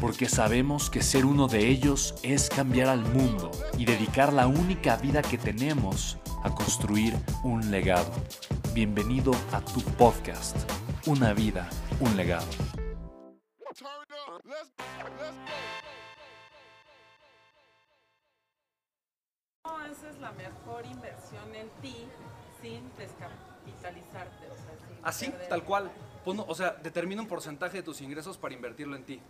porque sabemos que ser uno de ellos es cambiar al mundo y dedicar la única vida que tenemos a construir un legado. Bienvenido a tu podcast, Una vida, un legado. Esa es la mejor inversión en ti sin descapitalizarte. O sea, sin Así, perder- tal cual. Pon- o sea, determina un porcentaje de tus ingresos para invertirlo en ti.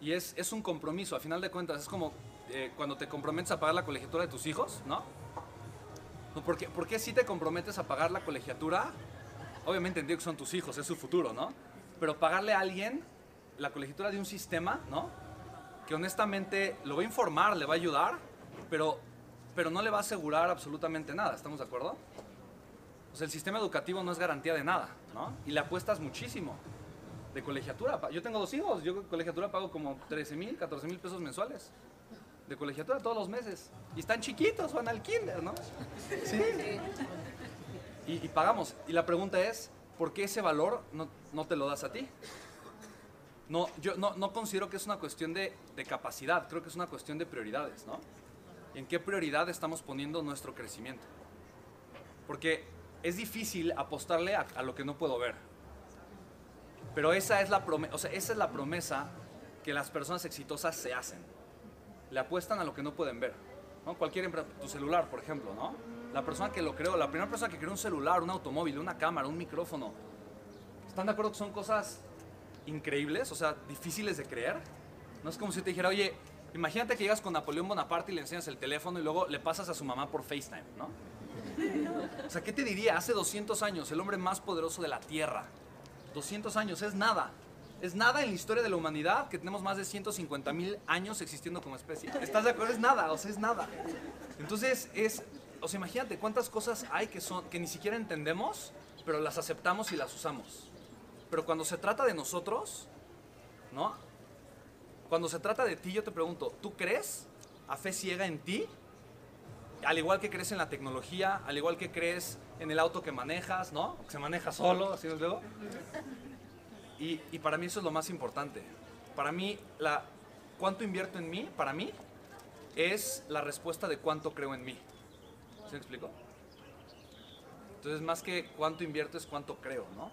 Y es, es un compromiso, a final de cuentas. Es como eh, cuando te comprometes a pagar la colegiatura de tus hijos, ¿no? ¿por, qué, por qué si te comprometes a pagar la colegiatura? Obviamente entiendo que son tus hijos, es su futuro, ¿no? Pero pagarle a alguien la colegiatura de un sistema, ¿no? Que honestamente lo va a informar, le va a ayudar, pero, pero no le va a asegurar absolutamente nada. ¿Estamos de acuerdo? Sea, el sistema educativo no es garantía de nada, ¿no? Y le apuestas muchísimo de colegiatura. Yo tengo dos hijos, yo colegiatura pago como 13 mil, 14 mil pesos mensuales. De colegiatura todos los meses. Y están chiquitos, van al kinder, ¿no? Sí. Y, y pagamos. Y la pregunta es, ¿por qué ese valor no, no te lo das a ti? No, yo no, no considero que es una cuestión de, de capacidad, creo que es una cuestión de prioridades, ¿no? ¿En qué prioridad estamos poniendo nuestro crecimiento? Porque es difícil apostarle a, a lo que no puedo ver. Pero esa es, la prome- o sea, esa es la promesa que las personas exitosas se hacen. Le apuestan a lo que no pueden ver. ¿no? Cualquier tu celular, por ejemplo, ¿no? La persona que lo creó, la primera persona que creó un celular, un automóvil, una cámara, un micrófono. ¿Están de acuerdo que son cosas increíbles, o sea, difíciles de creer? No es como si te dijera, oye, imagínate que llegas con Napoleón Bonaparte y le enseñas el teléfono y luego le pasas a su mamá por FaceTime, ¿no? O sea, ¿qué te diría? Hace 200 años, el hombre más poderoso de la Tierra. 200 años, es nada. Es nada en la historia de la humanidad que tenemos más de 150 mil años existiendo como especie. ¿Estás de acuerdo? Es nada, o sea, es nada. Entonces, es, o sea, imagínate cuántas cosas hay que, son, que ni siquiera entendemos, pero las aceptamos y las usamos. Pero cuando se trata de nosotros, ¿no? Cuando se trata de ti, yo te pregunto, ¿tú crees a fe ciega en ti? Al igual que crees en la tecnología, al igual que crees en el auto que manejas, ¿no? Que se maneja solo, así luego. Y, para mí eso es lo más importante. Para mí, la, cuánto invierto en mí, para mí, es la respuesta de cuánto creo en mí. ¿Sí me explico? Entonces, más que cuánto invierto es cuánto creo, ¿no?